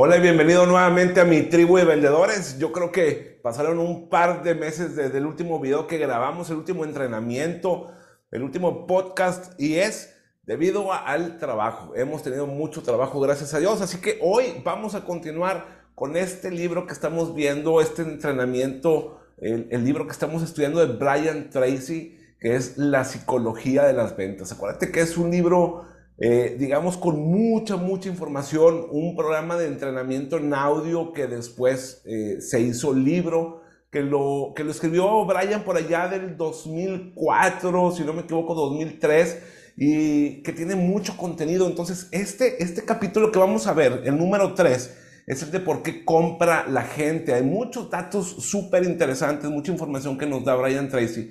Hola y bienvenido nuevamente a mi tribu de vendedores. Yo creo que pasaron un par de meses desde el último video que grabamos, el último entrenamiento, el último podcast y es debido al trabajo. Hemos tenido mucho trabajo, gracias a Dios. Así que hoy vamos a continuar con este libro que estamos viendo, este entrenamiento, el, el libro que estamos estudiando de Brian Tracy que es La psicología de las ventas. Acuérdate que es un libro, eh, digamos, con mucha, mucha información, un programa de entrenamiento en audio que después eh, se hizo libro, que lo, que lo escribió Brian por allá del 2004, si no me equivoco, 2003 y que tiene mucho contenido. Entonces, este, este capítulo que vamos a ver, el número 3, es el de por qué compra la gente. Hay muchos datos súper interesantes, mucha información que nos da Brian Tracy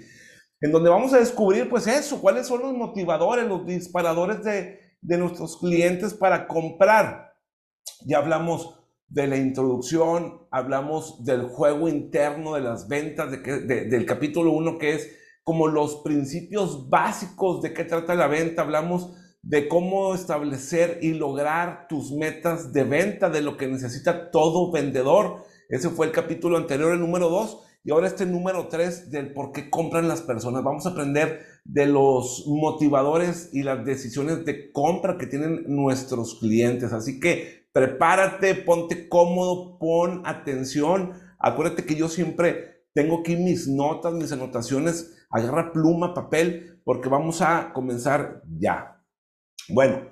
en donde vamos a descubrir pues eso, cuáles son los motivadores, los disparadores de, nuestros clientes para comprar. Ya hablamos de la introducción, hablamos del juego interno de las ventas, del capítulo 1 que es como los principios básicos de qué trata la venta, hablamos de cómo establecer y lograr tus metas de venta, de lo que necesita todo vendedor. Ese fue el capítulo anterior, el número 2. Y ahora este número tres del por qué compran las personas. Vamos a aprender de los motivadores y las decisiones de compra que tienen nuestros clientes. Así que prepárate, ponte cómodo, pon atención. Acuérdate que yo siempre tengo aquí mis notas, mis anotaciones. Agarra pluma, papel, porque vamos a comenzar ya. Bueno,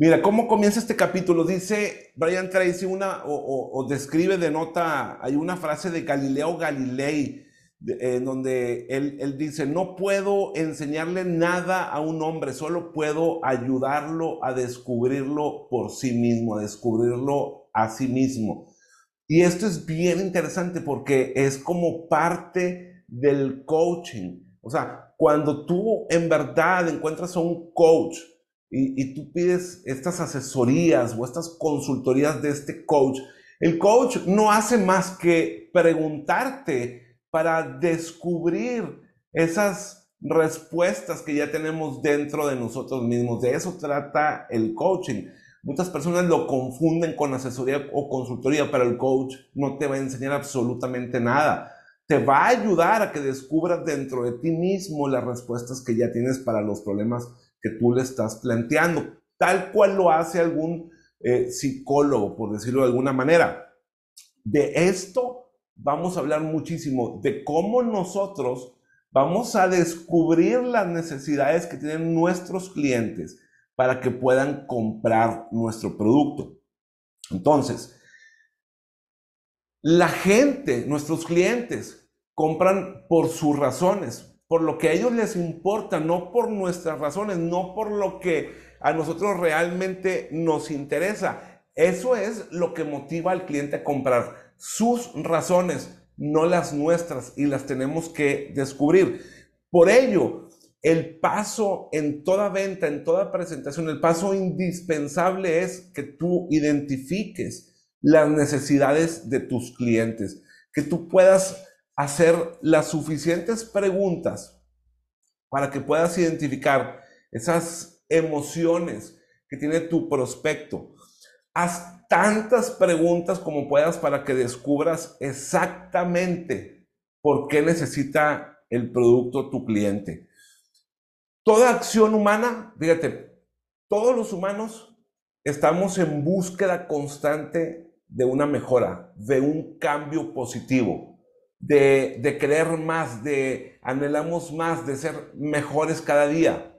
Mira, ¿cómo comienza este capítulo? Dice Brian Tracy una, o, describe de nota, hay una frase de Galileo Galilei, en donde él, él, dice, no puedo enseñarle nada a un hombre, solo puedo ayudarlo a descubrirlo por sí mismo, a descubrirlo a sí mismo. Y esto es bien interesante porque es como parte del coaching. O sea, cuando tú en verdad encuentras a un coach, y, tú pides estas asesorías o estas consultorías de este coach, el coach no hace más que preguntarte para descubrir esas respuestas que ya tenemos dentro de nosotros mismos. De eso trata el coaching. Muchas personas lo confunden con asesoría o consultoría, pero el coach no te va a enseñar absolutamente nada. Te va a ayudar a que descubras dentro de ti mismo las respuestas que ya tienes para los problemas que tú le estás planteando, tal cual lo hace algún eh, psicólogo, por decirlo de alguna manera. De esto vamos a hablar muchísimo, de cómo nosotros vamos a descubrir las necesidades que tienen nuestros clientes para que puedan comprar nuestro producto. Entonces, la gente, nuestros clientes, compran por sus razones, por lo que a ellos les importa, no por nuestras razones, no por lo que a nosotros realmente nos interesa. Eso es lo que motiva al cliente a comprar. Sus razones, no las nuestras, y las tenemos que descubrir. Por ello, el paso en toda venta, en toda presentación, el paso indispensable es que tú identifiques las necesidades de tus clientes, que tú puedas hacer las suficientes preguntas para que puedas identificar esas emociones que tiene tu prospecto. Haz tantas preguntas como puedas para que descubras exactamente por qué necesita el producto tu cliente. Toda acción humana, fíjate, todos los humanos estamos en búsqueda constante de una mejora, de un cambio positivo de, de querer más, de anhelamos más, de ser mejores cada día.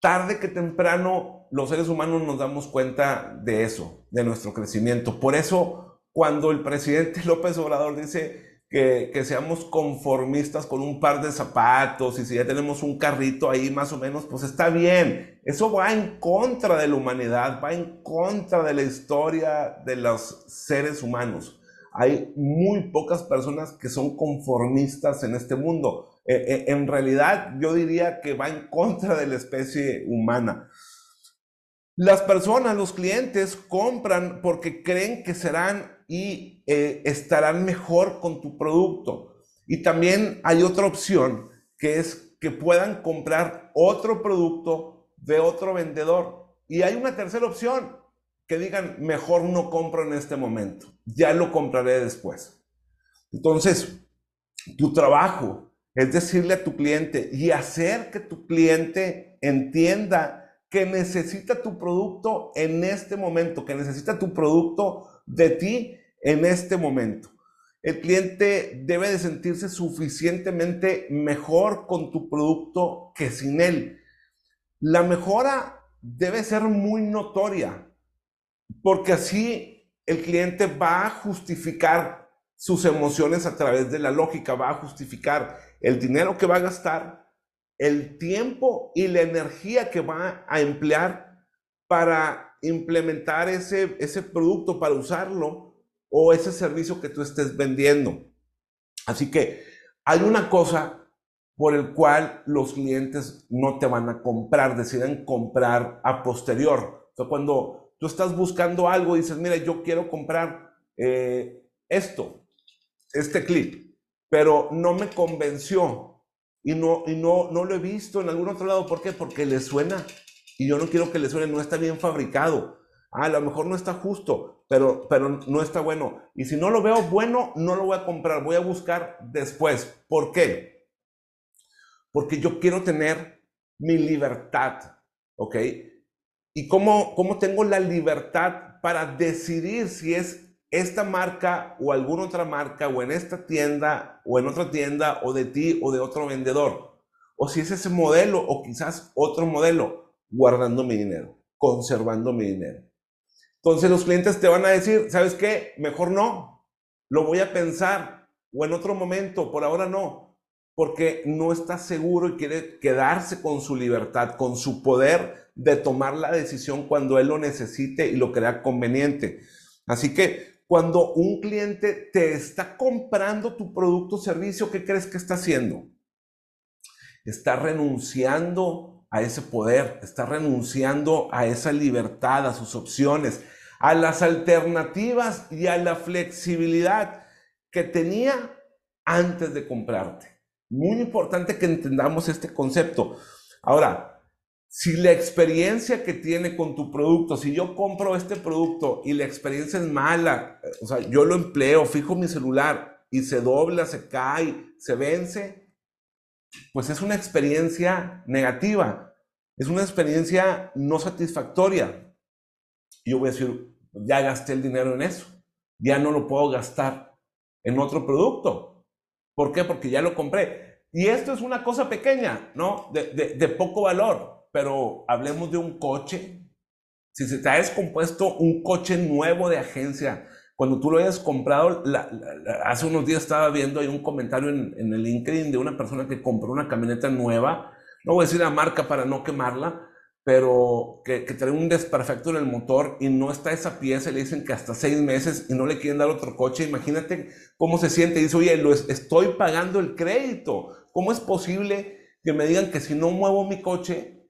Tarde que temprano los seres humanos nos damos cuenta de eso, de nuestro crecimiento. Por eso, cuando el presidente López Obrador dice que, que, seamos conformistas con un par de zapatos y si ya tenemos un carrito ahí más o menos, pues está bien. Eso va en contra de la humanidad, va en contra de la historia de los seres humanos hay muy pocas personas que son conformistas en este mundo. Eh, eh, en realidad, yo diría que va en contra de la especie humana. Las personas, los clientes, compran porque creen que serán y eh, estarán mejor con tu producto. Y también hay otra opción, que es que puedan comprar otro producto de otro vendedor. Y hay una tercera opción, que digan, mejor no compro en este momento, ya lo compraré después. Entonces, tu trabajo es decirle a tu cliente y hacer que tu cliente entienda que necesita tu producto en este momento, que necesita tu producto de ti en este momento. El cliente debe de sentirse suficientemente mejor con tu producto que sin él. La mejora debe ser muy notoria, porque así el cliente va a justificar sus emociones a través de la lógica, va a justificar el dinero que va a gastar, el tiempo y la energía que va a emplear para implementar ese, ese producto, para usarlo o ese servicio que tú estés vendiendo. Así que hay una cosa por el cual los clientes no te van a comprar, deciden comprar a posterior. O cuando tú estás buscando algo y dices, mira, yo quiero comprar eh, esto, este clip, pero no me convenció y, no, y no, no lo he visto en algún otro lado. ¿Por qué? Porque le suena y yo no quiero que le suene, no está bien fabricado. Ah, a lo mejor no está justo, pero, pero no está bueno. Y si no lo veo bueno, no lo voy a comprar, voy a buscar después. ¿Por qué? Porque yo quiero tener mi libertad, ¿ok? ¿Y cómo, cómo tengo la libertad para decidir si es esta marca o alguna otra marca o en esta tienda o en otra tienda o de ti o de otro vendedor? O si es ese modelo o quizás otro modelo, guardando mi dinero, conservando mi dinero. Entonces los clientes te van a decir, ¿sabes qué? Mejor no, lo voy a pensar o en otro momento, por ahora no, porque no está seguro y quiere quedarse con su libertad, con su poder de tomar la decisión cuando él lo necesite y lo crea conveniente. Así que cuando un cliente te está comprando tu producto o servicio, ¿qué crees que está haciendo? Está renunciando a ese poder, está renunciando a esa libertad, a sus opciones, a las alternativas y a la flexibilidad que tenía antes de comprarte. Muy importante que entendamos este concepto. Ahora, si la experiencia que tiene con tu producto, si yo compro este producto y la experiencia es mala, o sea, yo lo empleo, fijo mi celular y se dobla, se cae, se vence, pues es una experiencia negativa, es una experiencia no satisfactoria. Yo voy a decir, ya gasté el dinero en eso, ya no lo puedo gastar en otro producto. ¿Por qué? Porque ya lo compré. Y esto es una cosa pequeña, ¿no? De, poco valor, pero hablemos de un coche. Si se te ha descompuesto un coche nuevo de agencia, cuando tú lo hayas comprado, hace unos días estaba viendo ahí un comentario en, en el LinkedIn de una persona que compró una camioneta nueva, no voy a decir la marca para no quemarla, pero que, que, trae un desperfecto en el motor y no está esa pieza, le dicen que hasta seis meses y no le quieren dar otro coche, imagínate cómo se siente, dice, oye, lo estoy pagando el crédito, ¿cómo es posible que me digan que si no muevo mi coche,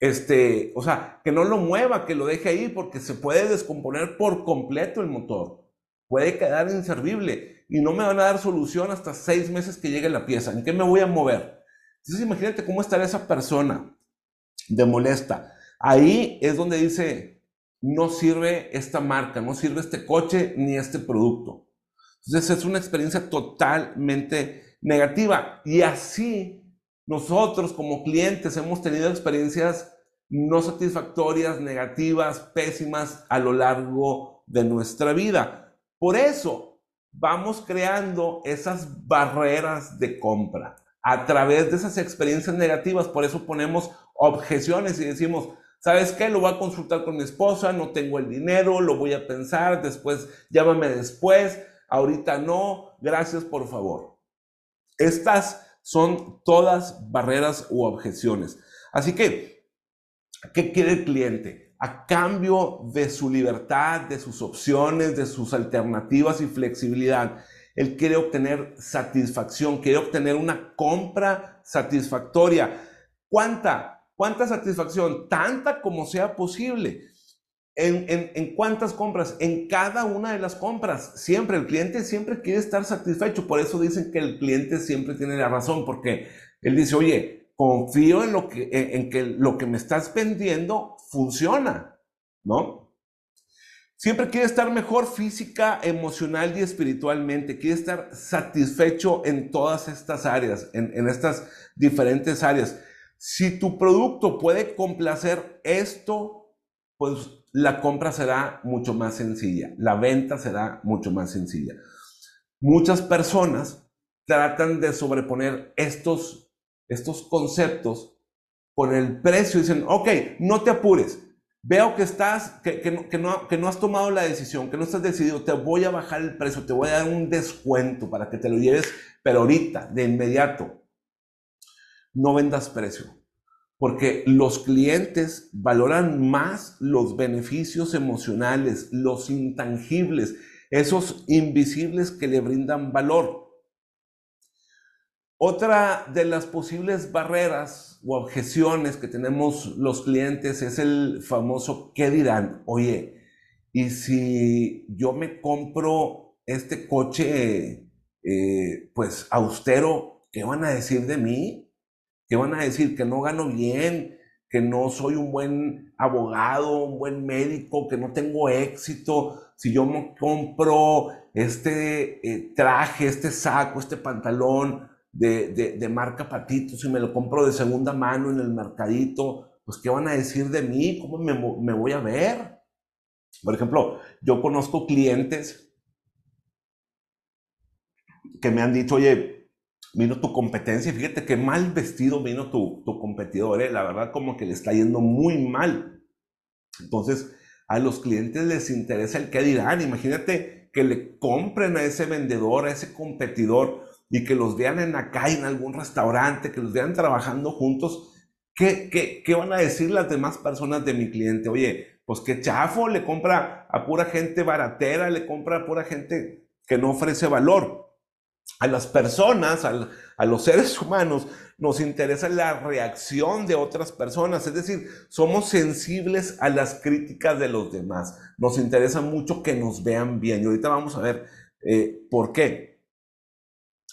este, o sea, que no lo mueva, que lo deje ahí, porque se puede descomponer por completo el motor, puede quedar inservible y no me van a dar solución hasta seis meses que llegue la pieza, ¿en qué me voy a mover? Entonces imagínate cómo estaría esa persona de molesta. Ahí es donde dice, no sirve esta marca, no sirve este coche ni este producto. Entonces es una experiencia totalmente negativa. Y así nosotros como clientes hemos tenido experiencias no satisfactorias, negativas, pésimas a lo largo de nuestra vida. Por eso vamos creando esas barreras de compra a través de esas experiencias negativas. Por eso ponemos objeciones y decimos, ¿sabes qué? Lo voy a consultar con mi esposa, no tengo el dinero, lo voy a pensar, después llámame después, ahorita no, gracias por favor. Estas son todas barreras u objeciones. Así que, ¿qué quiere el cliente? A cambio de su libertad, de sus opciones, de sus alternativas y flexibilidad, él quiere obtener satisfacción, quiere obtener una compra satisfactoria. ¿Cuánta? ¿Cuánta satisfacción? Tanta como sea posible. ¿En, en, cuántas compras? En cada una de las compras. Siempre, el cliente siempre quiere estar satisfecho. Por eso dicen que el cliente siempre tiene la razón, porque él dice, oye, confío en, lo que, en, que lo que me estás vendiendo funciona, ¿no? Siempre quiere estar mejor física, emocional y espiritualmente. Quiere estar satisfecho en todas estas áreas, en, estas diferentes áreas. Si tu producto puede complacer esto, pues la compra será mucho más sencilla, la venta será mucho más sencilla. Muchas personas tratan de sobreponer estos, estos conceptos con el precio. Dicen, ok, no te apures. Veo que estás, que, que, no, que no has tomado la decisión, que no estás decidido, te voy a bajar el precio, te voy a dar un descuento para que te lo lleves, pero ahorita, de inmediato. No vendas precio, porque los clientes valoran más los beneficios emocionales, los intangibles, esos invisibles que le brindan valor. Otra de las posibles barreras o objeciones que tenemos los clientes es el famoso ¿qué dirán? Oye, y si yo me compro este coche, eh, pues austero, ¿qué van a decir de mí? ¿Qué van a decir? Que no gano bien, que no soy un buen abogado, un buen médico, que no tengo éxito. Si yo me compro este eh, traje, este saco, este pantalón, de, marca Patito, si me lo compro de segunda mano en el mercadito, pues ¿qué van a decir de mí? ¿Cómo me, me voy a ver? Por ejemplo, yo conozco clientes que me han dicho, oye, vino tu competencia, fíjate qué mal vestido vino tu, tu competidor, ¿eh? la verdad como que le está yendo muy mal. Entonces, a los clientes les interesa el qué dirán, imagínate que le compren a ese vendedor, a ese competidor, y que los vean en acá en algún restaurante, que los vean trabajando juntos, ¿qué, qué, qué van a decir las demás personas de mi cliente? Oye, pues qué chafo, le compra a pura gente baratera, le compra a pura gente que no ofrece valor. A las personas, a los seres humanos, nos interesa la reacción de otras personas, es decir, somos sensibles a las críticas de los demás. Nos interesa mucho que nos vean bien. Y ahorita vamos a ver eh, por qué.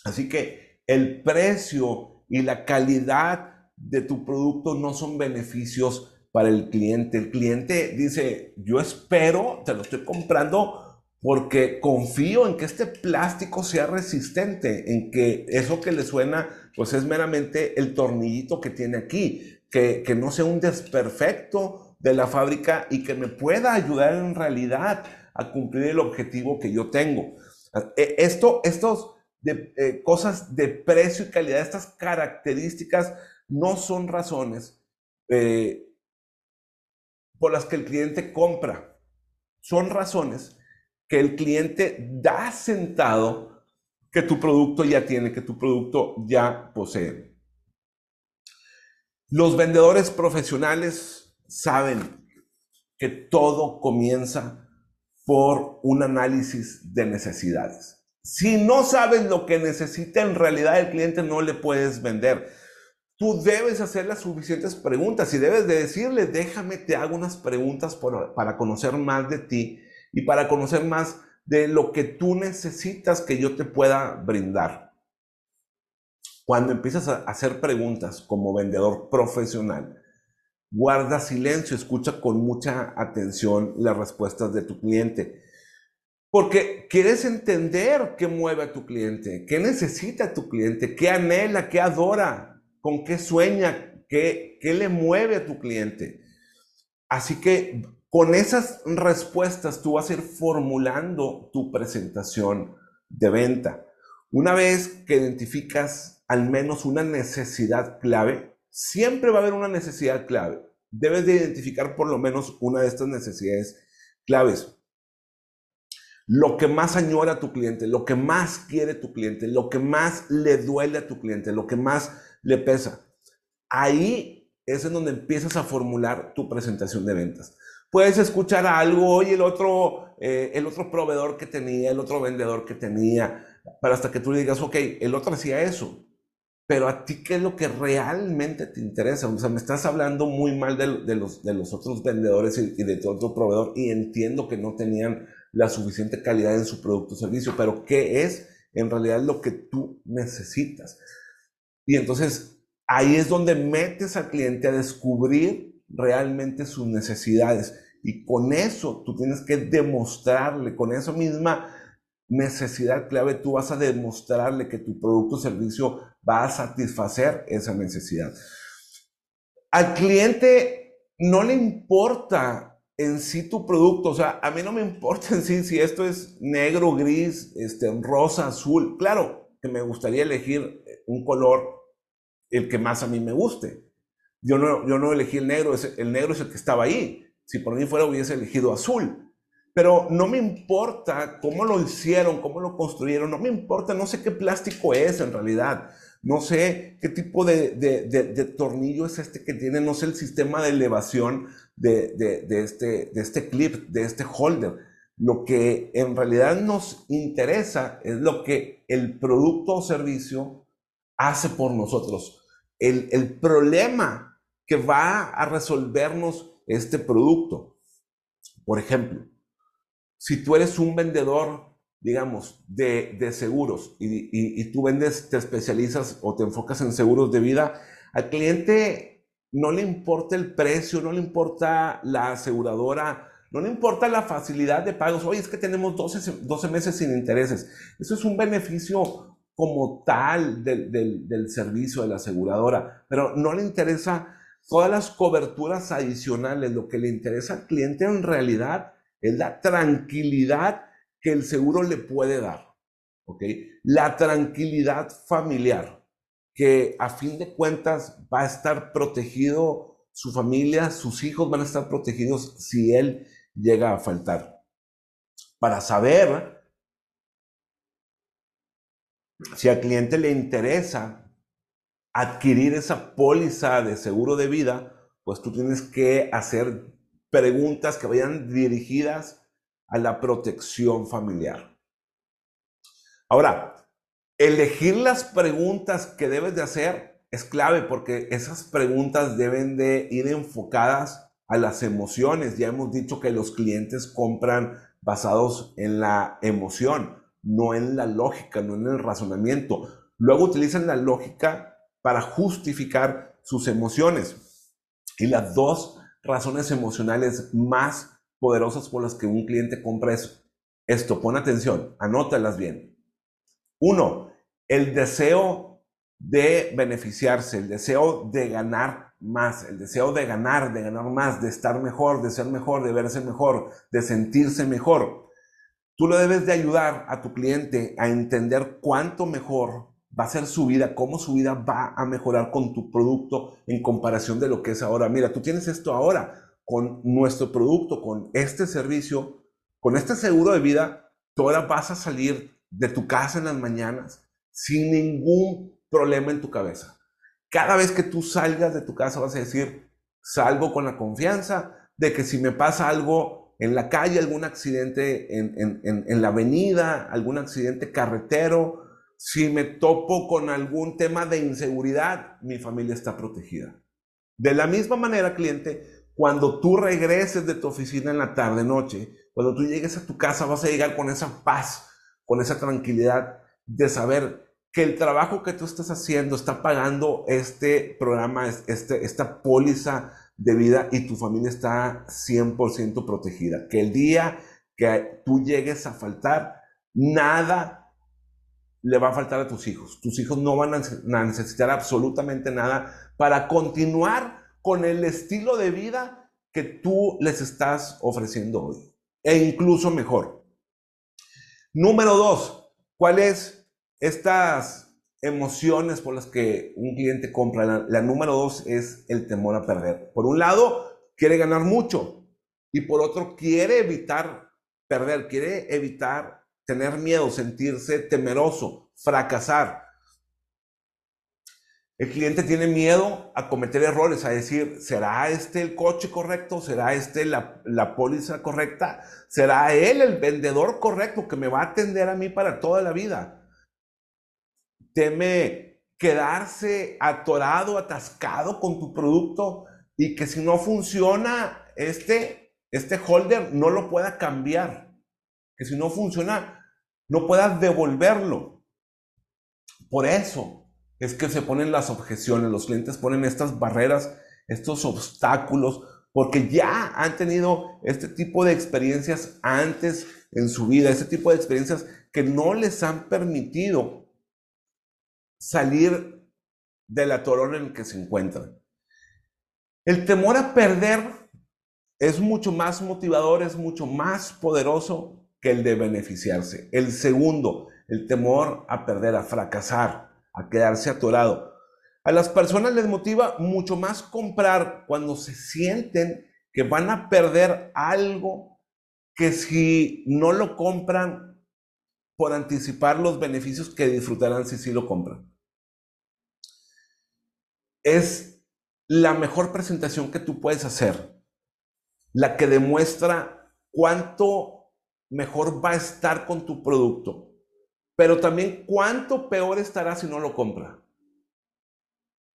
Así que el precio y la calidad de tu producto no son beneficios para el cliente. El cliente dice, yo espero, te lo estoy comprando porque confío en que este plástico sea resistente, en que eso que le suena, pues es meramente el tornillito que tiene aquí, que, no sea un desperfecto de la fábrica y que me pueda ayudar en realidad a cumplir el objetivo que yo tengo. E, esto, estos de eh, cosas de precio y calidad, estas características no son razones eh, por las que el cliente compra. Son razones que el cliente da sentado que tu producto ya tiene, que tu producto ya posee. Los vendedores profesionales saben que todo comienza por un análisis de necesidades. Si no sabes lo que necesita en realidad el cliente, no le puedes vender. Tú debes hacer las suficientes preguntas y debes de decirle, déjame, te hago unas preguntas para conocer más de ti y para conocer más de lo que tú necesitas que yo te pueda brindar. Cuando empiezas a hacer preguntas como vendedor profesional, guarda silencio, escucha con mucha atención las respuestas de tu cliente porque quieres entender qué mueve a tu cliente, qué necesita tu cliente, qué anhela, qué adora, con qué sueña, qué, qué le mueve a tu cliente. Así que con esas respuestas tú vas a ir formulando tu presentación de venta. Una vez que identificas al menos una necesidad clave, siempre va a haber una necesidad clave. Debes de identificar por lo menos una de estas necesidades claves lo que más añora a tu cliente, lo que más quiere tu cliente, lo que más le duele a tu cliente, lo que más le pesa. Ahí es en donde empiezas a formular tu presentación de ventas. Puedes escuchar algo y el otro, eh, el otro proveedor que tenía, el otro vendedor que tenía, pero hasta que tú le digas, ok, el otro hacía eso, pero a ti qué es lo que realmente te interesa. O sea, me estás hablando muy mal de, los, de los otros vendedores y de tu otro proveedor y entiendo que no tenían la suficiente calidad en su producto o servicio, pero ¿qué es en realidad lo que tú necesitas? Y entonces ahí es donde metes al cliente a descubrir realmente sus necesidades Y con eso tú tienes que demostrarle, con esa misma necesidad clave, tú vas a demostrarle que tu producto o servicio va a satisfacer esa necesidad. Al cliente no le importa en sí tu producto, o sea, a mí no me importa en sí si esto es negro, gris, este, rosa, azul. Claro que me gustaría elegir un color el que más a mí me guste. Yo no, yo no elegí el negro, el negro es el que estaba ahí. Si por mí fuera hubiese elegido azul. Pero no me importa cómo lo hicieron, cómo lo construyeron, no me importa, no sé qué plástico es en realidad, no sé qué tipo de, de, tornillo es este que tiene, no sé el sistema de elevación de, este, de este clip, de este holder. Lo que en realidad nos interesa es lo que el producto o servicio hace por nosotros. El, el problema que va a resolvernos este producto. Por ejemplo, si tú eres un vendedor, digamos, de, seguros y, tú vendes, te especializas o te enfocas en seguros de vida, al cliente no le importa el precio, no le importa la aseguradora, no le importa la facilidad de pagos. Oye, es que tenemos 12, 12 meses sin intereses. Eso es un beneficio como tal del, del servicio de la aseguradora, pero no le interesa todas las coberturas adicionales. Lo que le interesa al cliente en realidad es la tranquilidad que el seguro le puede dar. ¿Ok? La tranquilidad familiar, que a fin de cuentas va a estar protegido su familia, sus hijos van a estar protegidos si él llega a faltar. Para saber si al cliente le interesa adquirir esa póliza de seguro de vida, pues tú tienes que hacer preguntas que vayan dirigidas a la protección familiar. Ahora, elegir las preguntas que debes de hacer es clave porque esas preguntas deben de ir enfocadas a las emociones. Ya hemos dicho que los clientes compran basados en la emoción, no en la lógica, no en el razonamiento. Luego utilizan la lógica para justificar sus emociones. Y las dos razones emocionales más poderosas por las que un cliente compra eso. Esto, pon atención, anótalas bien. Uno, el deseo de beneficiarse, el deseo de ganar más, el deseo de ganar, de ganar más, de estar mejor, de ser mejor, de verse mejor, de sentirse mejor. Tú lo debes de ayudar a tu cliente a entender cuánto mejor va a ser su vida, cómo su vida va a mejorar con tu producto en comparación de lo que es ahora. Mira, tú tienes esto ahora con nuestro producto, con este servicio, con este seguro de vida, tú ahora vas a salir de tu casa en las mañanas sin ningún problema en tu cabeza. Cada vez que tú salgas de tu casa vas a decir, salgo con la confianza de que si me pasa algo en la calle, algún accidente en, en, en la avenida, algún accidente carretero, si me topo con algún tema de inseguridad, mi familia está protegida. De la misma manera, cliente, cuando tú regreses de tu oficina en la tarde, noche, cuando tú llegues a tu casa, vas a llegar con esa paz, con esa tranquilidad de saber que el trabajo que tú estás haciendo está pagando este programa, este, esta póliza de vida y tu familia está 100% protegida. Que el día que tú llegues a faltar, nada le va a faltar a tus hijos. Tus hijos no van a necesitar absolutamente nada para continuar con el estilo de vida que tú les estás ofreciendo hoy. E incluso mejor. Número dos, ¿cuáles estas emociones por las que un cliente compra? La, la número dos es el temor a perder. Por un lado, quiere ganar mucho y por otro, quiere evitar perder, quiere evitar tener miedo, sentirse temeroso, fracasar. El cliente tiene miedo a cometer errores, a decir, ¿será este el coche correcto? ¿Será este la, la póliza correcta? ¿Será él el vendedor correcto que me va a atender a mí para toda la vida? Teme quedarse atorado, atascado con tu producto y que si no funciona este, este holder no lo pueda cambiar que si no funciona, no puedas devolverlo. Por eso es que se ponen las objeciones, los clientes ponen estas barreras, estos obstáculos, porque ya han tenido este tipo de experiencias antes en su vida, este tipo de experiencias que no les han permitido salir de la torona en que se encuentran. El temor a perder es mucho más motivador, es mucho más poderoso que el de beneficiarse. El segundo, el temor a perder, a fracasar, a quedarse atorado. A las personas les motiva mucho más comprar cuando se sienten que van a perder algo que si no lo compran por anticipar los beneficios que disfrutarán si sí lo compran. Es la mejor presentación que tú puedes hacer, la que demuestra cuánto mejor va a estar con tu producto, pero también cuánto peor estará si no lo compra.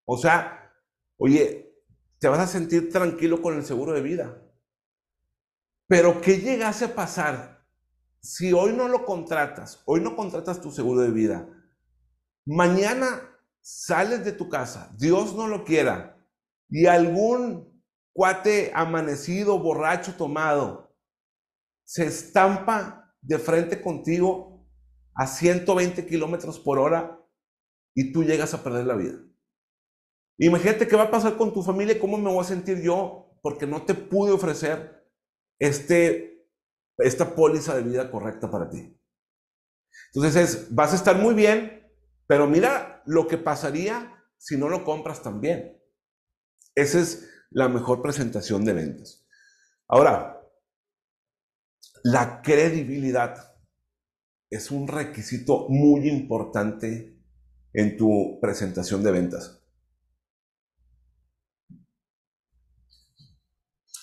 O sea, oye, te vas a sentir tranquilo con el seguro de vida. Pero ¿qué llegase a pasar si hoy no lo contratas, hoy no contratas tu seguro de vida? Mañana sales de tu casa, Dios no lo quiera, y algún cuate amanecido, borracho, tomado, se estampa de frente contigo a 120 kilómetros por hora y tú llegas a perder la vida. Imagínate qué va a pasar con tu familia y cómo me voy a sentir yo porque no te pude ofrecer este, esta póliza de vida correcta para ti. Entonces vas a estar muy bien, pero mira lo que pasaría si no lo compras también. Esa es la mejor presentación de ventas. Ahora, la credibilidad es un requisito muy importante en tu presentación de ventas.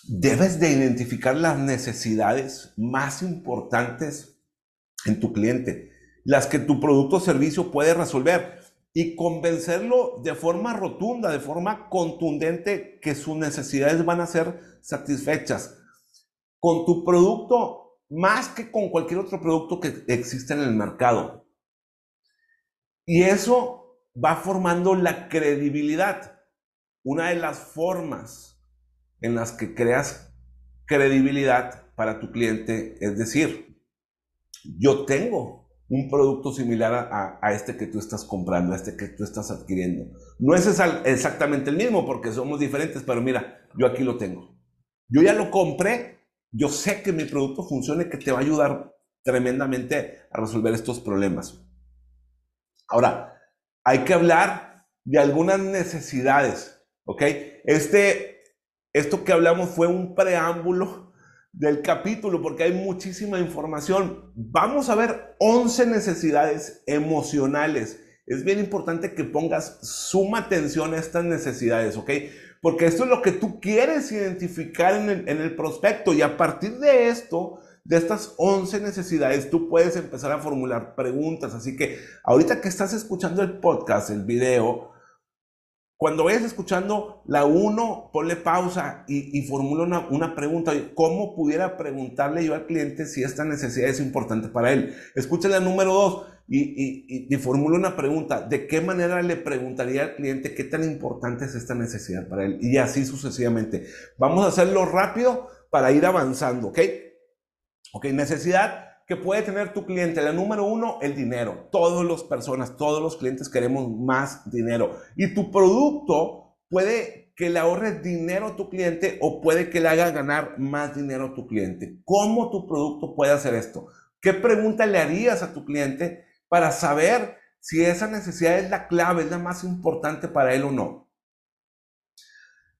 debes de identificar las necesidades más importantes en tu cliente, las que tu producto o servicio puede resolver y convencerlo de forma rotunda, de forma contundente que sus necesidades van a ser satisfechas. Con tu producto más que con cualquier otro producto que existe en el mercado. Y eso va formando la credibilidad. Una de las formas en las que creas credibilidad para tu cliente, es decir, yo tengo un producto similar a, este que tú estás comprando, a este que tú estás adquiriendo. No es exactamente el mismo porque somos diferentes, pero mira, yo aquí lo tengo. Yo ya lo compré, yo sé que mi producto funciona y que te va a ayudar tremendamente a resolver estos problemas. Ahora, hay que hablar de algunas necesidades, ¿ok? Este esto que hablamos fue un preámbulo del capítulo porque hay muchísima información. Vamos a ver 11 necesidades emocionales. Es bien importante que pongas suma atención a estas necesidades, ¿ok? Porque esto es lo que tú quieres identificar en el, en el prospecto y a partir de esto, de estas 11 necesidades, tú puedes empezar a formular preguntas. Así que ahorita que estás escuchando el podcast, el video, cuando vayas escuchando la 1, ponle pausa y, formula una, una, pregunta. ¿Cómo pudiera preguntarle yo al cliente si esta necesidad es importante para él? Escucha la número 2 y, y, formula una pregunta. ¿De qué manera le preguntaría al cliente qué tan importante es esta necesidad para él? Y así sucesivamente. Vamos a hacerlo rápido para ir avanzando, ¿ok? Ok, necesidad que puede tener tu cliente? La número uno, el dinero. Todas las personas, todos los clientes queremos más dinero. Y tu producto puede que le ahorre dinero a tu cliente o puede que le haga ganar más dinero a tu cliente. ¿Cómo tu producto puede hacer esto? ¿Qué pregunta le harías a tu cliente para saber si esa necesidad es la clave, es la más importante para él o no?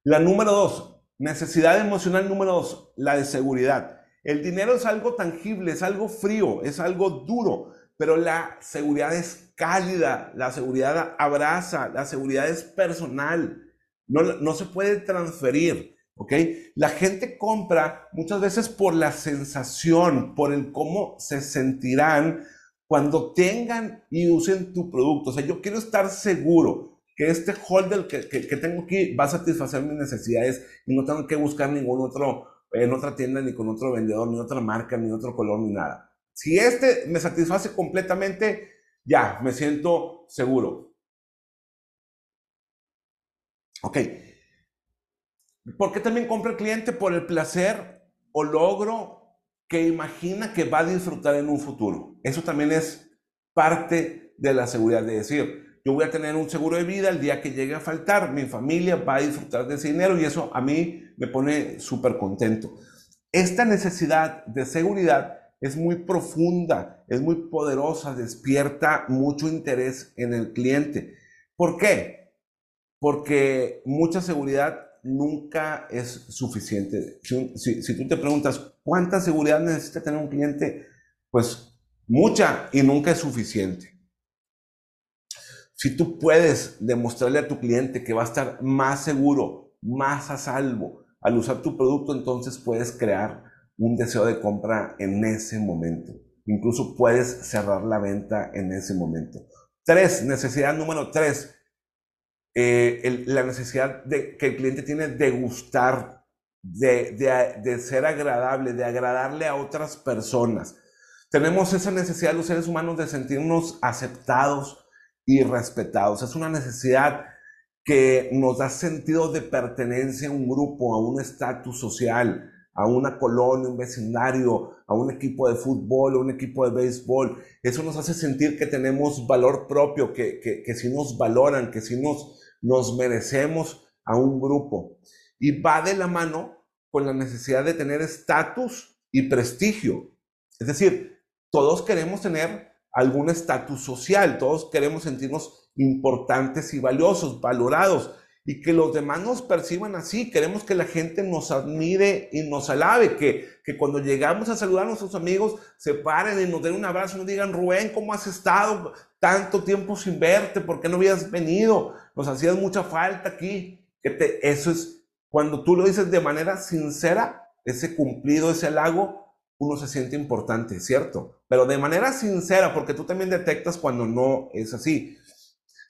La número dos, necesidad emocional número dos, la de seguridad. El dinero es algo tangible, es algo frío, es algo duro, pero la seguridad es cálida, la seguridad abraza, la seguridad es personal, no, no se puede transferir, ¿ok? La gente compra muchas veces por la sensación, por el cómo se sentirán cuando tengan y usen tu producto. O sea, yo quiero estar seguro que este holder que, que tengo aquí va a satisfacer mis necesidades y no tengo que buscar ningún otro en otra tienda, ni con otro vendedor, ni otra marca, ni otro color, ni nada. Si este me satisface completamente, ya, me siento seguro. Ok. ¿Por qué también compra el cliente? Por el placer o logro que imagina que va a disfrutar en un futuro. Eso también es parte de la seguridad de decir, yo voy a tener un seguro de vida el día que llegue a faltar, mi familia va a disfrutar de ese dinero y eso a mí me pone súper contento. Esta necesidad de seguridad es muy profunda, es muy poderosa, despierta mucho interés en el cliente. ¿Por qué? Porque mucha seguridad nunca es suficiente. Si, tú te preguntas, ¿cuánta seguridad necesita tener un cliente? Pues mucha y nunca es suficiente. Si tú puedes demostrarle a tu cliente que va a estar más seguro, más a salvo al usar tu producto, entonces puedes crear un deseo de compra en ese momento. Incluso puedes cerrar la venta en ese momento. Tres, necesidad número tres, eh, la necesidad de, que el cliente tiene de gustar, de, de, ser agradable, de agradarle a otras personas. Tenemos esa necesidad los seres humanos de sentirnos aceptados y respetados. Es una necesidad que nos da sentido de pertenencia a un grupo, a un estatus social, a una colonia, un vecindario, a un equipo de fútbol, a un equipo de béisbol. Eso nos hace sentir que tenemos valor propio, que, que, que si nos valoran, que si nos nos merecemos a un grupo. Y va de la mano con la necesidad de tener estatus y prestigio. Es decir, todos queremos tener algún estatus social, todos queremos sentirnos importantes y valiosos, valorados, y que los demás nos perciban así. Queremos que la gente nos admire y nos alabe, que, que cuando llegamos a saludar a nuestros amigos se paren y nos den un abrazo y nos digan, Rubén, ¿cómo has estado? Tanto tiempo sin verte, ¿por qué no habías venido? Nos hacías mucha falta aquí. Que te, eso es, cuando tú lo dices de manera sincera, ese cumplido, ese halago, uno se siente importante, ¿cierto? Pero de manera sincera, porque tú también detectas cuando no es así.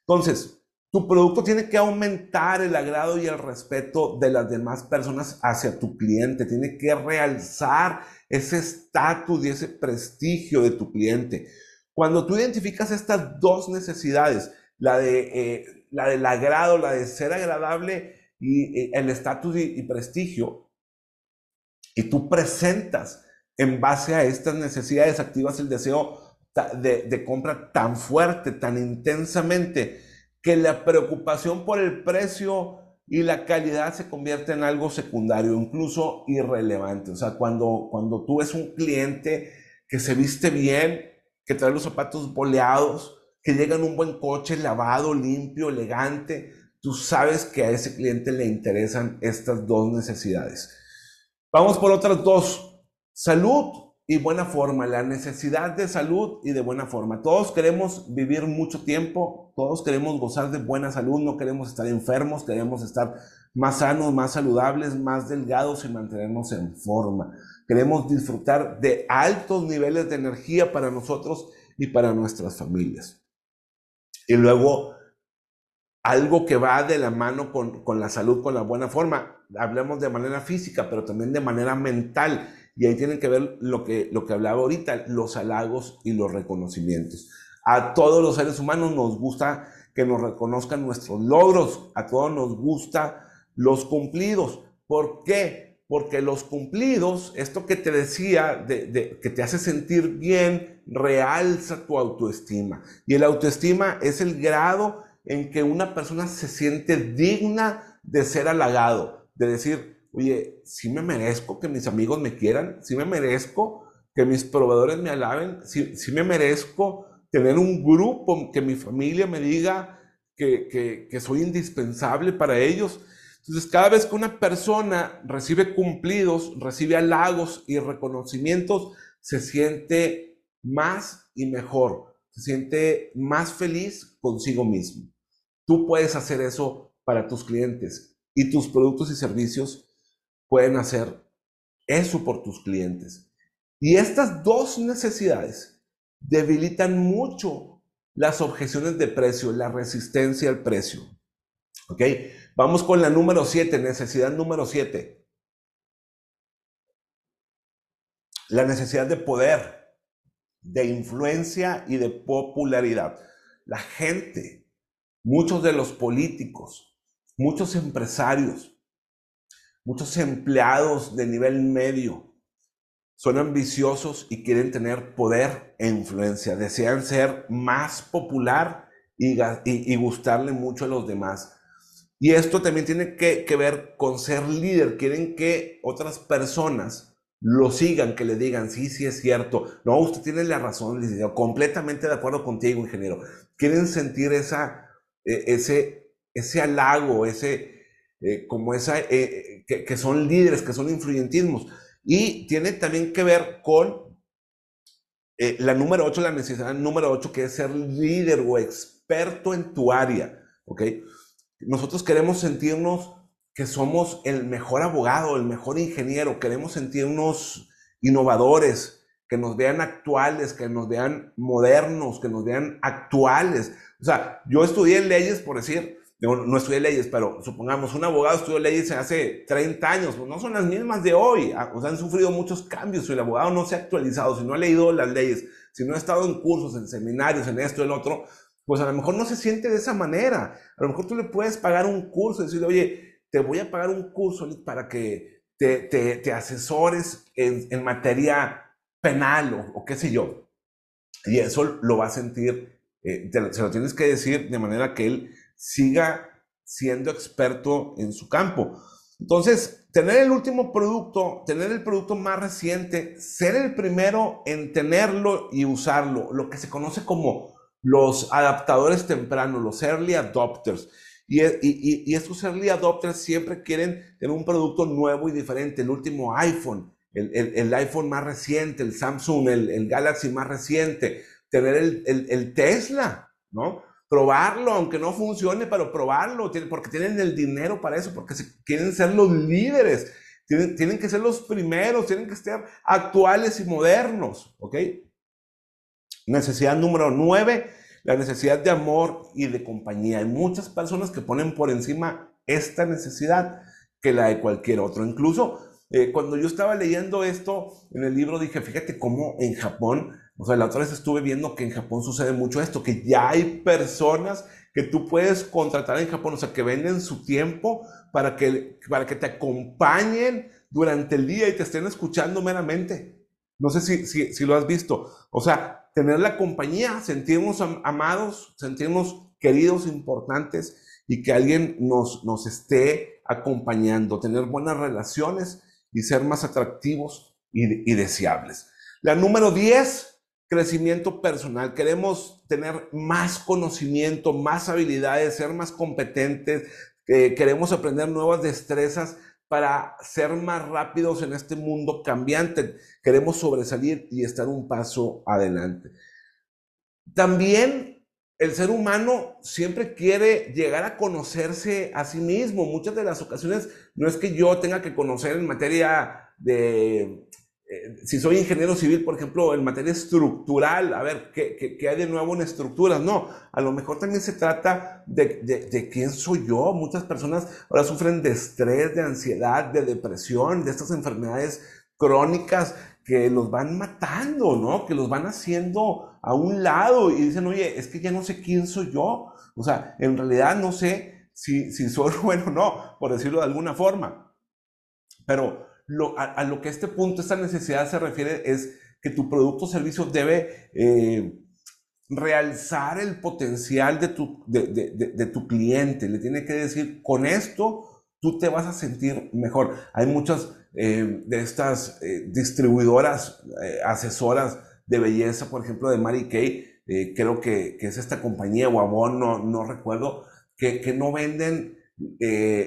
Entonces, tu producto tiene que aumentar el agrado y el respeto de las demás personas hacia tu cliente. Tiene que realzar ese estatus y ese prestigio de tu cliente. Cuando tú identificas estas dos necesidades, la, de, eh, la del agrado, la de ser agradable y, el estatus y, prestigio, y tú presentas en base a estas necesidades, activas el deseo de, de compra tan fuerte, tan intensamente, que la preocupación por el precio y la calidad se convierte en algo secundario, incluso irrelevante. O sea, cuando, cuando tú ves un cliente que se viste bien, que trae los zapatos boleados, que llega en un buen coche lavado, limpio, elegante, tú sabes que a ese cliente le interesan estas dos necesidades. Vamos por otras dos. Salud y buena forma, la necesidad de salud y de buena forma. Todos queremos vivir mucho tiempo, todos queremos gozar de buena salud, no queremos estar enfermos, queremos estar más sanos, más saludables, más delgados y mantenernos en forma. Queremos disfrutar de altos niveles de energía para nosotros y para nuestras familias. Y luego, algo que va de la mano con, con la salud, con la buena forma, hablemos de manera física, pero también de manera mental y ahí tienen que ver lo que, lo que hablaba ahorita, los halagos y los reconocimientos. A todos los seres humanos nos gusta que nos reconozcan nuestros logros, a todos nos gusta los cumplidos. ¿Por qué? Porque los cumplidos, esto que te decía, de, que te hace sentir bien, realza tu autoestima. Y el autoestima es el grado en que una persona se siente digna de ser halagado, de decir, oye, sí me merezco que mis amigos me quieran, sí me merezco que mis proveedores me alaben, sí, me merezco tener un grupo, que mi familia me diga que, que soy indispensable para ellos. Entonces, cada vez que una persona recibe cumplidos, recibe halagos y reconocimientos, se siente más y mejor, se siente más feliz consigo mismo. Tú puedes hacer eso para tus clientes y tus productos y servicios pueden hacer eso por tus clientes. Y estas dos necesidades debilitan mucho las objeciones de precio, la resistencia al precio. Vamos con la número 7, necesidad número 7. La necesidad de poder, de influencia y de popularidad. La gente, muchos de los políticos, muchos empresarios, muchos empleados de nivel medio son ambiciosos y quieren tener poder e influencia, desean ser más popular y, y, gustarle mucho a los demás. Y esto también tiene que, que, ver con ser líder. Quieren que otras personas lo sigan, que le digan, sí, sí es cierto. No, usted tiene la razón, licenciado. Completamente de acuerdo contigo, ingeniero. Quieren sentir esa, e, ese, ese halago, ese, eh, como esa, eh, que, que son líderes, que son influyentismos. Y tiene también que ver con eh, la número 8, la necesidad número 8, que es ser líder o experto en tu área. ¿Ok? Nosotros queremos sentirnos que somos el mejor abogado, el mejor ingeniero, queremos sentirnos innovadores, que nos vean actuales, que nos vean modernos, que nos vean actuales. O sea, yo estudié leyes, por decir, no, estudié leyes, pero supongamos un abogado estudió leyes hace 30 años, pues no son las mismas de hoy, ah, o sea, han sufrido muchos cambios, si el abogado no se ha actualizado, si no ha leído las leyes, si no ha estado en cursos, en seminarios, en esto, en otro, pues a lo mejor no se siente de esa manera. A lo mejor tú le puedes pagar un curso decirle, oye, te voy a pagar un curso para que te, te, asesores en, materia penal o, qué sé yo. Y eso lo va a sentir, eh, se lo tienes que decir de manera que él siga siendo experto en su campo. Entonces, tener el último producto, tener el producto más reciente, ser el primero en tenerlo y usarlo, lo que se conoce como los adaptadores tempranos, los early adopters. Y, y, estos early adopters siempre quieren tener un producto nuevo y diferente, el último iPhone, el, iPhone más reciente, el Samsung, el, Galaxy más reciente, tener el Tesla, ¿no? Probarlo, aunque no funcione, pero probarlo, porque tienen el dinero para eso, porque quieren ser los líderes, tienen, tienen que ser los primeros, tienen que estar actuales y modernos, ¿ok? Necesidad número nueve, la necesidad de amor y de compañía. Hay muchas personas que ponen por encima esta necesidad que la de cualquier otro. Incluso eh, cuando yo estaba leyendo esto en el libro, dije, fíjate cómo en Japón o sea, la otra vez estuve viendo que en Japón sucede mucho esto, que ya hay personas que tú puedes contratar en Japón, o sea, que venden su tiempo para que, para que te acompañen durante el día y te estén escuchando meramente. No sé si, si, si lo has visto. O sea, tener la compañía, sentirnos amados, sentirnos queridos, importantes y que alguien nos, nos esté acompañando, tener buenas relaciones y ser más atractivos y, y deseables. La número 10, crecimiento personal, queremos tener más conocimiento, más habilidades, ser más competentes, queremos aprender nuevas destrezas para ser más rápidos en este mundo cambiante, queremos sobresalir y estar un paso adelante. También el ser humano siempre quiere llegar a conocerse a sí mismo. Muchas de las ocasiones no es que yo tenga que conocer en materia de eh, si soy ingeniero civil, por ejemplo, en materia estructural, a ver, ¿qué, qué, hay de nuevo en estructuras? No, a lo mejor también se trata de, de, quién soy yo. Muchas personas ahora sufren de estrés, de ansiedad, de depresión, de estas enfermedades crónicas que los van matando, ¿no? Que los van haciendo a un lado y dicen, oye, es que ya no sé quién soy yo. O sea, en realidad no sé si, si soy bueno o no, por decirlo de alguna forma. Pero a, lo que este punto, esta necesidad se refiere es que tu producto o servicio debe eh, realzar el potencial de tu, de, tu cliente. Le tiene que decir, con esto tú te vas a sentir mejor. Hay muchas eh, de estas eh, distribuidoras, asesoras de belleza, por ejemplo, de Mary Kay, creo que, es esta compañía, o no, no recuerdo, que, que no venden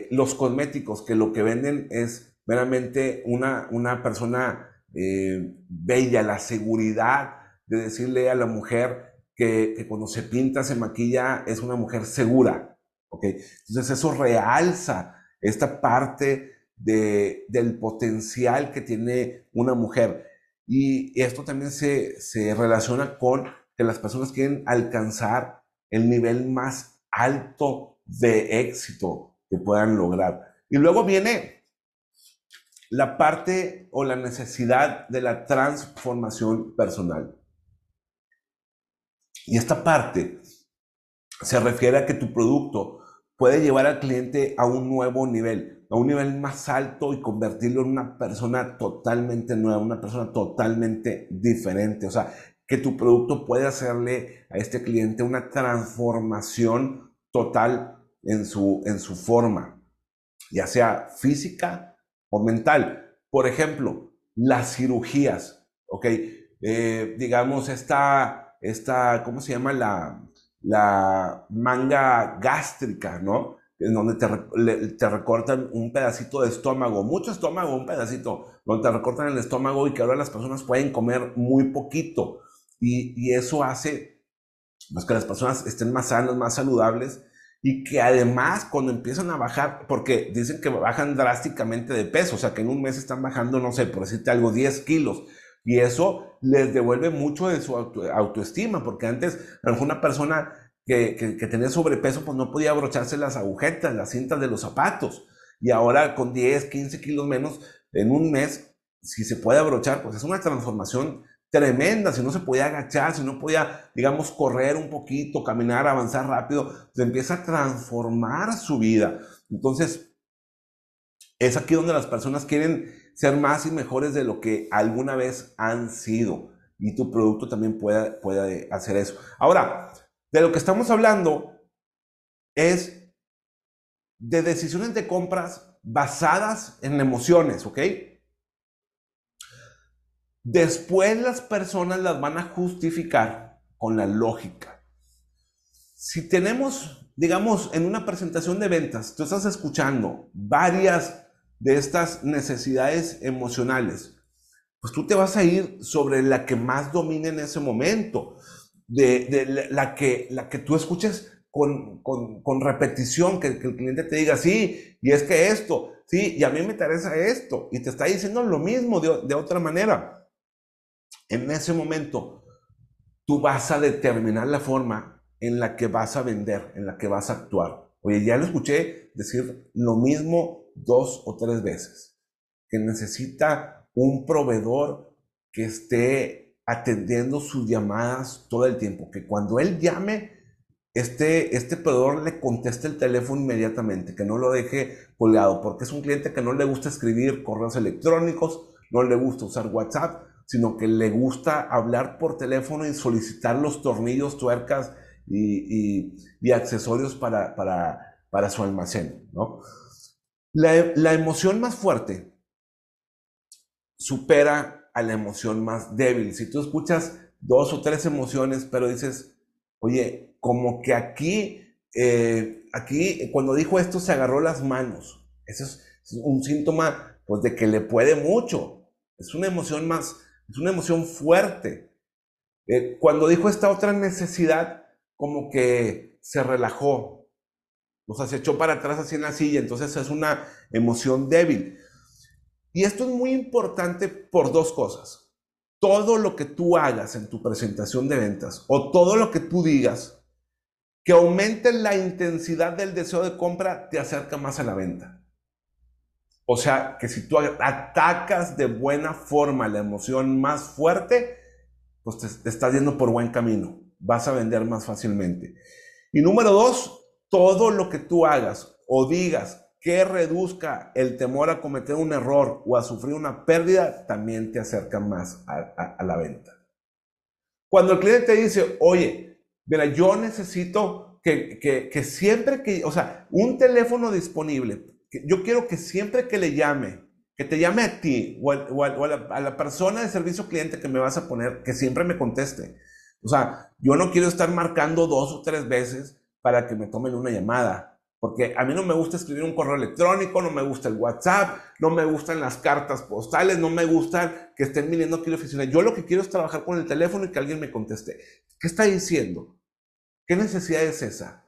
los cosméticos, que lo que venden es meramente una, una persona eh, bella, la seguridad de decirle a la mujer que, cuando se pinta, se maquilla, es una mujer segura. ¿okay? Entonces eso realza esta parte de, del potencial que tiene una mujer. Y esto también se, se relaciona con que las personas quieren alcanzar el nivel más alto de éxito que puedan lograr. Y luego viene la parte o la necesidad de la transformación personal. Y esta parte se refiere a que tu producto puede llevar al cliente a un nuevo nivel, a un nivel más alto y convertirlo en una persona totalmente nueva, una persona totalmente diferente. O sea, que tu producto puede hacerle a este cliente una transformación total en su, en su forma, ya sea física mental. Por ejemplo, las cirugías, ¿ok? Eh, digamos, esta, esta, ¿cómo se llama? La, la manga gástrica, ¿no? En donde te, te, recortan un pedacito de estómago, mucho estómago, un pedacito, donde te recortan el estómago y que ahora las personas pueden comer muy poquito. Y, y eso hace pues, que las personas estén más sanas, más saludables y que además cuando empiezan a bajar, porque dicen que bajan drásticamente de peso, o sea que en un mes están bajando, no sé, por decirte algo, 10 kilos. Y eso les devuelve mucho de su autoestima, porque antes a lo mejor una persona que, que, tenía sobrepeso pues no podía abrocharse las agujetas, las cintas de los zapatos. Y ahora con 10, 15 kilos menos en un mes, si se puede abrochar, pues es una transformación tremenda, si no se podía agachar, si no podía, digamos, correr un poquito, caminar, avanzar rápido, se empieza a transformar su vida. Entonces, es aquí donde las personas quieren ser más y mejores de lo que alguna vez han sido. Y tu producto también puede, puede hacer eso. Ahora, de lo que estamos hablando es de decisiones de compras basadas en emociones, ¿ok? Después las personas las van a justificar con la lógica. Si tenemos, digamos, en una presentación de ventas, tú estás escuchando varias de estas necesidades emocionales, pues tú te vas a ir sobre la que más domine en ese momento, de, la, que, la que tú escuches con, con, repetición, que, el cliente te diga, sí, y es que esto, sí, y a mí me interesa esto, y te está diciendo lo mismo de, de otra manera. En ese momento, tú vas a determinar la forma en la que vas a vender, en la que vas a actuar. Oye, ya lo escuché decir lo mismo dos o tres veces, que necesita un proveedor que esté atendiendo sus llamadas todo el tiempo, que cuando él llame, este, este proveedor le conteste el teléfono inmediatamente, que no lo deje colgado, porque es un cliente que no le gusta escribir correos electrónicos, no le gusta usar WhatsApp, sino que le gusta hablar por teléfono y solicitar los tornillos, tuercas y, y, accesorios para, para, para su almacén, ¿no? La, emoción más fuerte supera a la emoción más débil. Si tú escuchas dos o tres emociones, pero dices, oye, como que aquí, eh, aquí, cuando dijo esto, se agarró las manos. Eso es, un síntoma, pues, de que le puede mucho. Es una emoción más, es una emoción fuerte. Eh, cuando dijo esta otra necesidad, como que se relajó, o sea, se echó para atrás así en la silla, entonces es una emoción débil. Y esto es muy importante por dos cosas. Todo lo que tú hagas en tu presentación de ventas o todo lo que tú digas que aumente la intensidad del deseo de compra te acerca más a la venta. O sea, que si tú atacas de buena forma la emoción más fuerte, pues te, estás yendo por buen camino. Vas a vender más fácilmente. Y número dos, todo lo que tú hagas o digas que reduzca el temor a cometer un error o a sufrir una pérdida, también te acerca más a, la venta. Cuando el cliente te dice, oye, mira, yo necesito que, siempre que, o sea, un teléfono disponible, yo quiero que siempre que le llame, que te llame a ti o, a, la, persona de servicio cliente que me vas a poner, que siempre me conteste. O sea, yo no quiero estar marcando dos o tres veces para que me tomen una llamada. Porque a mí no me gusta escribir un correo electrónico, no me gusta el WhatsApp, no me gustan las cartas postales, no me gustan que estén viniendo aquí a la oficina. Yo lo que quiero es trabajar con el teléfono y que alguien me conteste. ¿Qué está diciendo? ¿Qué necesidad es esa?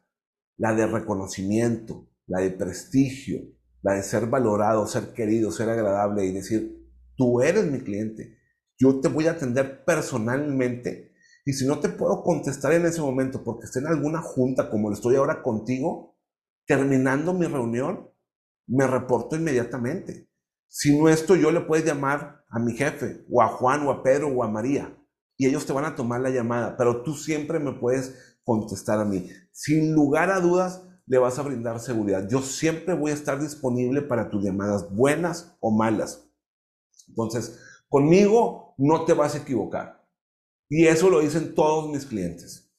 La de reconocimiento, la de prestigio, la de ser valorado, ser querido, ser agradable y decir, tú eres mi cliente, yo te voy a atender personalmente y si no te puedo contestar en ese momento porque esté en alguna junta como lo estoy ahora contigo, terminando mi reunión, me reporto inmediatamente. Si no esto, yo le puedes llamar a mi jefe, o a Juan, o a Pedro, o a María, y ellos te van a tomar la llamada, pero tú siempre me puedes contestar a mí. Sin lugar a dudas, le vas a brindar seguridad. Yo siempre voy a estar disponible para tus llamadas, buenas o malas. Entonces, conmigo no te vas a equivocar. Y eso lo dicen todos mis clientes.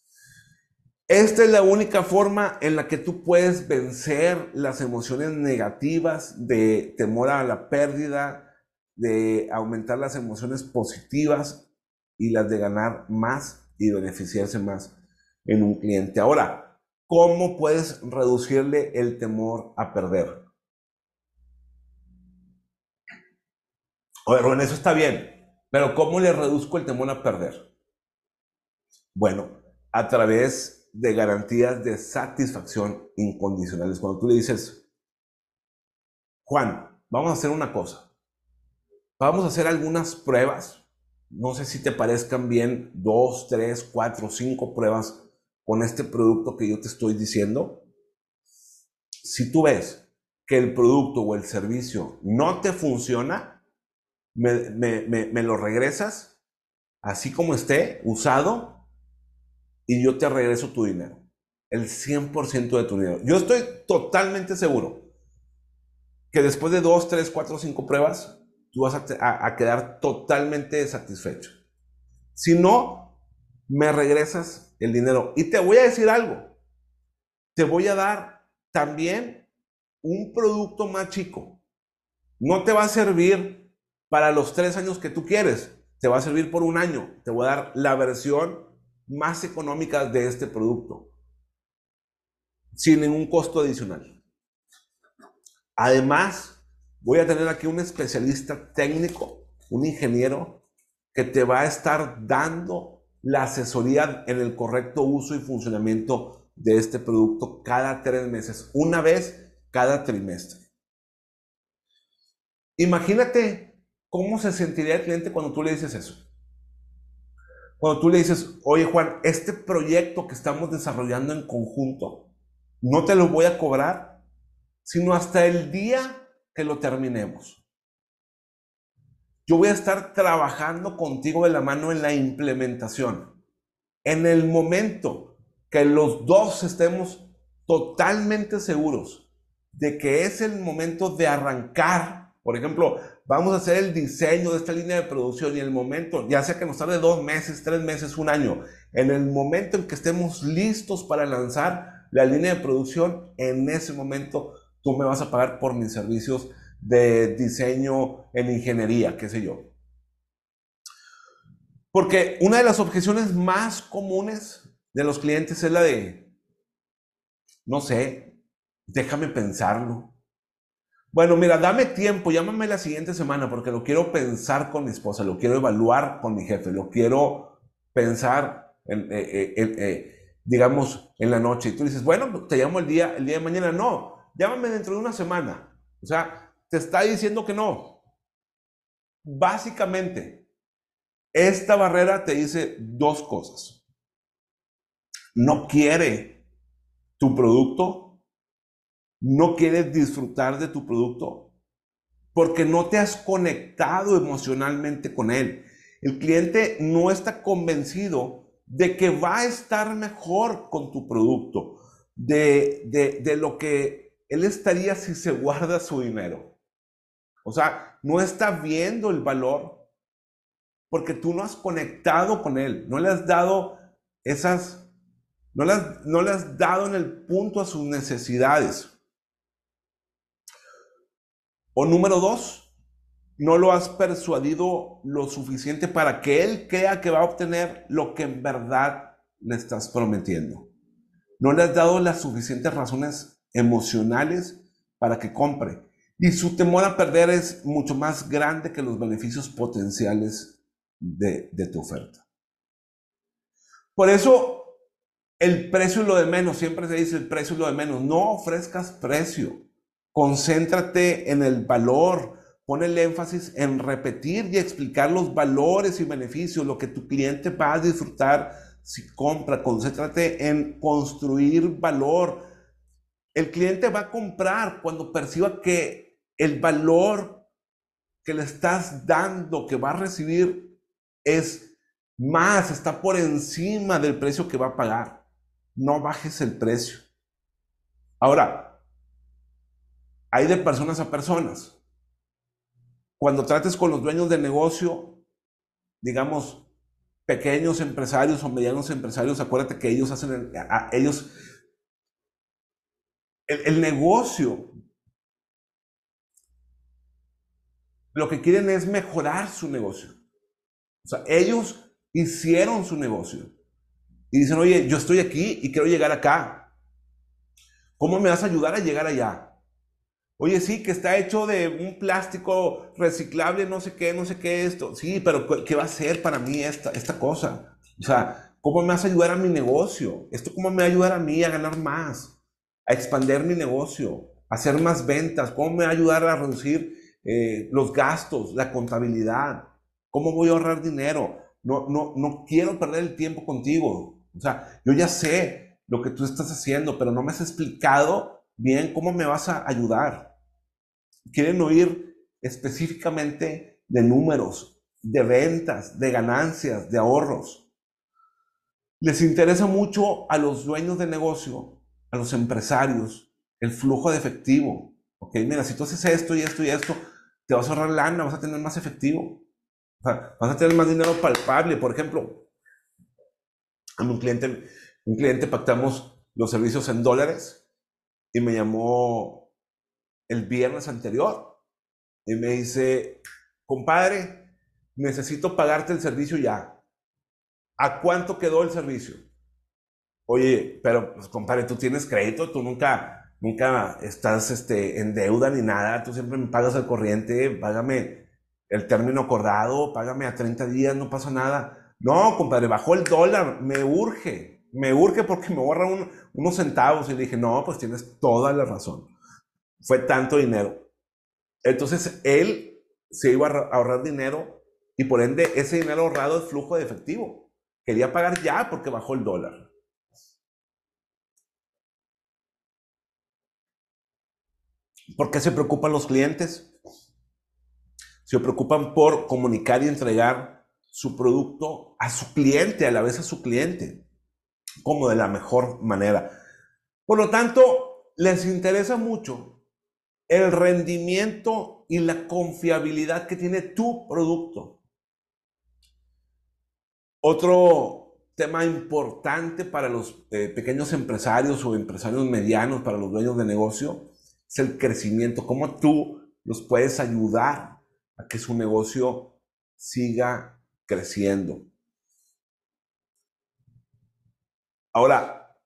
Esta es la única forma en la que tú puedes vencer las emociones negativas de temor a la pérdida, de aumentar las emociones positivas y las de ganar más y beneficiarse más en un cliente. Ahora, ¿cómo puedes reducirle el temor a perder? Oye, Rubén, eso está bien, pero ¿cómo le reduzco el temor a perder? Bueno, a través de garantías de satisfacción incondicionales. Cuando tú le dices, Juan, vamos a hacer una cosa. Vamos a hacer algunas pruebas. No sé si te parezcan bien dos, tres, cuatro, cinco pruebas con este producto que yo te estoy diciendo. Si tú ves que el producto o el servicio no te funciona, me, lo regresas así como esté, usado, y yo te regreso tu dinero. El 100% de tu dinero. Yo estoy totalmente seguro que después de dos, tres, cuatro, cinco pruebas, tú vas a, quedar totalmente satisfecho. Si no, me regresas el dinero. Y te voy a decir algo. Te voy a dar también un producto más chico. No te va a servir para los tres años que tú quieres. Te va a servir por un año. Te voy a dar la versión más económicas de este producto, sin ningún costo adicional. Además, voy a tener aquí un especialista técnico, un ingeniero, que te va a estar dando la asesoría en el correcto uso y funcionamiento de este producto cada tres meses, una vez cada trimestre. Imagínate cómo se sentiría el cliente cuando tú le dices eso. Cuando tú le dices, oye Juan, este proyecto que estamos desarrollando en conjunto, no te lo voy a cobrar, sino hasta el día que lo terminemos. Yo voy a estar trabajando contigo de la mano en la implementación. En el momento que los dos estemos totalmente seguros de que es el momento de arrancar, por ejemplo, vamos a hacer el diseño de esta línea de producción y el momento, ya sea que nos tarde dos meses, tres meses, un año, en el momento en que estemos listos para lanzar la línea de producción, en ese momento tú me vas a pagar por mis servicios de diseño en ingeniería, qué sé yo. Porque una de las objeciones más comunes de los clientes es la de, no sé, déjame pensarlo. Bueno, mira, dame tiempo, llámame la siguiente semana porque lo quiero pensar con mi esposa, lo quiero evaluar con mi jefe, lo quiero pensar, en, eh, eh, eh, digamos, en la noche. Y tú dices, bueno, te llamo el día, el día de mañana. No, llámame dentro de una semana. O sea, te está diciendo que no. Básicamente, esta barrera te dice dos cosas. No quiere tu producto no quieres disfrutar de tu producto porque no te has conectado emocionalmente con él. El cliente no está convencido de que va a estar mejor con tu producto, de, de, lo que él estaría si se guarda su dinero. O sea, no está viendo el valor porque tú no has conectado con él, no le has dado esas, no no le has dado en el punto a sus necesidades. O número dos, no lo has persuadido lo suficiente para que él crea que va a obtener lo que en verdad le estás prometiendo. No le has dado las suficientes razones emocionales para que compre. Y su temor a perder es mucho más grande que los beneficios potenciales de, de tu oferta. Por eso, el precio es lo de menos. Siempre se dice el precio es lo de menos. No ofrezcas precio. Concéntrate en el valor, pon el énfasis en repetir y explicar los valores y beneficios, lo que tu cliente va a disfrutar si compra. Concéntrate en construir valor. El cliente va a comprar cuando perciba que el valor que le estás dando, que va a recibir, es más, está por encima del precio que va a pagar. No bajes el precio. Ahora, hay de personas a personas. Cuando trates con los dueños de negocio, digamos, pequeños empresarios o medianos empresarios, acuérdate que ellos hacen, el, ellos, el negocio, lo que quieren es mejorar su negocio. O sea, ellos hicieron su negocio. Y dicen, oye, yo estoy aquí y quiero llegar acá. ¿Cómo me vas a ayudar a llegar allá? Oye, sí, que está hecho de un plástico reciclable, no sé qué, no sé qué esto. Sí, pero ¿qué va a ser para mí esta, esta cosa? O sea, ¿cómo me vas a ayudar a mi negocio? ¿Esto cómo me va a ayudar a mí a ganar más? A expandir mi negocio, a hacer más ventas. ¿Cómo me va a ayudar a reducir eh, los gastos, la contabilidad? ¿Cómo voy a ahorrar dinero? No, no, no quiero perder el tiempo contigo. O sea, yo ya sé lo que tú estás haciendo, pero no me has explicado bien cómo me vas a ayudar. Quieren oír específicamente de números, de ventas, de ganancias, de ahorros. Les interesa mucho a los dueños de negocio, a los empresarios, el flujo de efectivo. Ok, mira, si tú haces esto y esto y esto, te vas a ahorrar lana, vas a tener más efectivo. O sea, vas a tener más dinero palpable. Por ejemplo, a un cliente, un cliente pactamos los servicios en dólares y me llamó el viernes anterior y me dice, compadre, necesito pagarte el servicio ya. ¿A cuánto quedó el servicio? Oye, pero pues compadre, tú tienes crédito, tú nunca, nunca estás este, en deuda ni nada, tú siempre me pagas al corriente, págame el término acordado, págame a 30 días, no pasa nada. No, compadre, bajó el dólar, me urge, me urge porque me borra unos centavos. Y dije, no, pues tienes toda la razón. Fue tanto dinero. Entonces él se iba a ahorrar dinero y por ende ese dinero ahorrado es flujo de efectivo. Quería pagar ya porque bajó el dólar. ¿Por qué se preocupan los clientes? Se preocupan por comunicar y entregar su producto a su cliente, a la vez a su cliente, como de la mejor manera. Por lo tanto, les interesa mucho el rendimiento y la confiabilidad que tiene tu producto. Otro tema importante para los eh, pequeños empresarios o empresarios medianos, para los dueños de negocio, es el crecimiento, cómo tú los puedes ayudar a que su negocio siga creciendo. Ahora,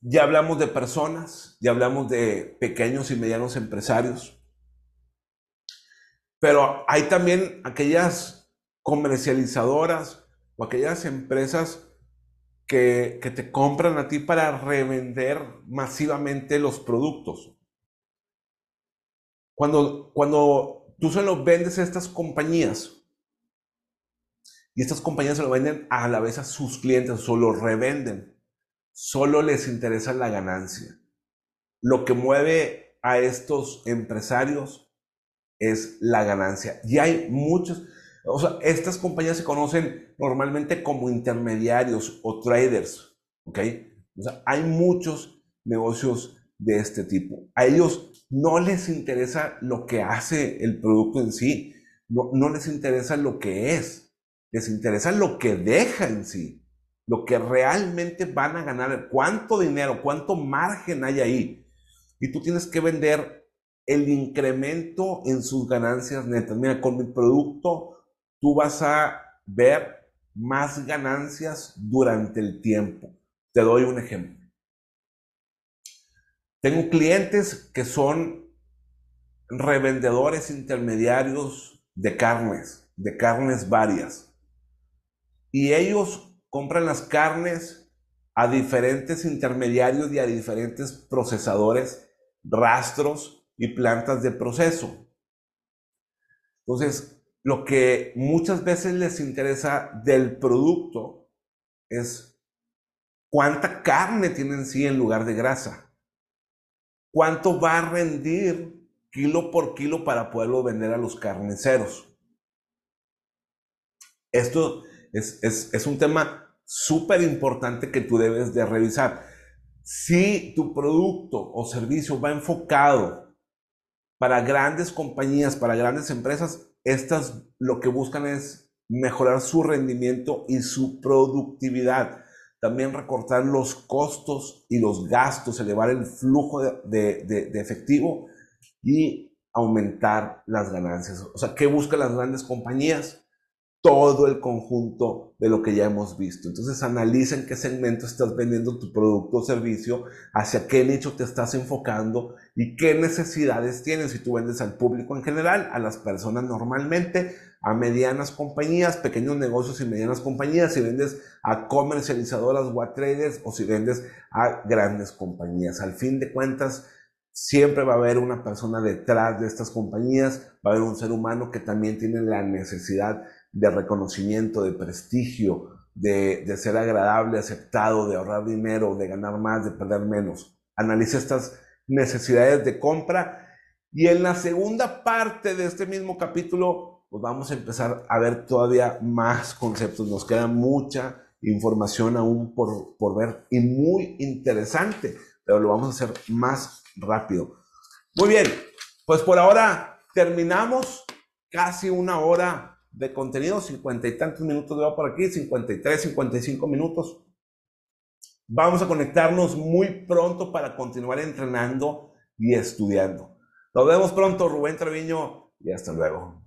ya hablamos de personas, ya hablamos de pequeños y medianos empresarios, pero hay también aquellas comercializadoras o aquellas empresas que, te compran a ti para revender masivamente los productos. Cuando, cuando tú se los vendes a estas compañías, y estas compañías se lo venden a la vez a sus clientes o lo revenden. Solo les interesa la ganancia. Lo que mueve a estos empresarios es la ganancia. Y hay muchos, o sea, estas compañías se conocen normalmente como intermediarios o traders, ¿ok? O sea, hay muchos negocios de este tipo. A ellos no les interesa lo que hace el producto en sí, no, no les interesa lo que es les interesa lo que deja en sí, lo que realmente van a ganar, cuánto dinero, cuánto margen hay ahí. Y tú tienes que vender el incremento en sus ganancias netas. Mira, con mi producto tú vas a ver más ganancias durante el tiempo. Te doy un ejemplo. Tengo clientes que son revendedores intermediarios de carnes, de carnes varias y ellos compran las carnes a diferentes intermediarios y a diferentes procesadores, rastros y plantas de proceso. Entonces, lo que muchas veces les interesa del producto es cuánta carne tiene en sí en lugar de grasa. ¿Cuánto va a rendir kilo por kilo para poderlo vender a los carniceros? Esto es, un tema súper importante que tú debes de revisar. Si tu producto o servicio va enfocado para grandes compañías, para grandes empresas, estas lo que buscan es mejorar su rendimiento y su productividad. También recortar los costos y los gastos, elevar el flujo de, efectivo y aumentar las ganancias. O sea, ¿qué buscan las grandes compañías? Todo el conjunto de lo que ya hemos visto. Entonces analiza en qué segmento estás vendiendo tu producto o servicio, hacia qué nicho te estás enfocando y qué necesidades tienes. Si tú vendes al público en general, a las personas normalmente, a medianas compañías, pequeños negocios y medianas compañías, si vendes a comercializadoras o a traders o si vendes a grandes compañías. Al fin de cuentas, siempre va a haber una persona detrás de estas compañías, va a haber un ser humano que también tiene la necesidad de reconocimiento, de prestigio, de, ser agradable, aceptado, de ahorrar dinero, de ganar más, de perder menos. Analiza estas necesidades de compra y en la segunda parte de este mismo capítulo, pues vamos a empezar a ver todavía más conceptos. Nos queda mucha información aún por, por ver y muy interesante, pero lo vamos a hacer más rápido. Muy bien, pues por ahora terminamos casi una hora de contenido, cincuenta y tantos minutos de va por aquí, 53, 55 minutos. Vamos a conectarnos muy pronto para continuar entrenando y estudiando. Nos vemos pronto, Rubén Treviño, y hasta luego.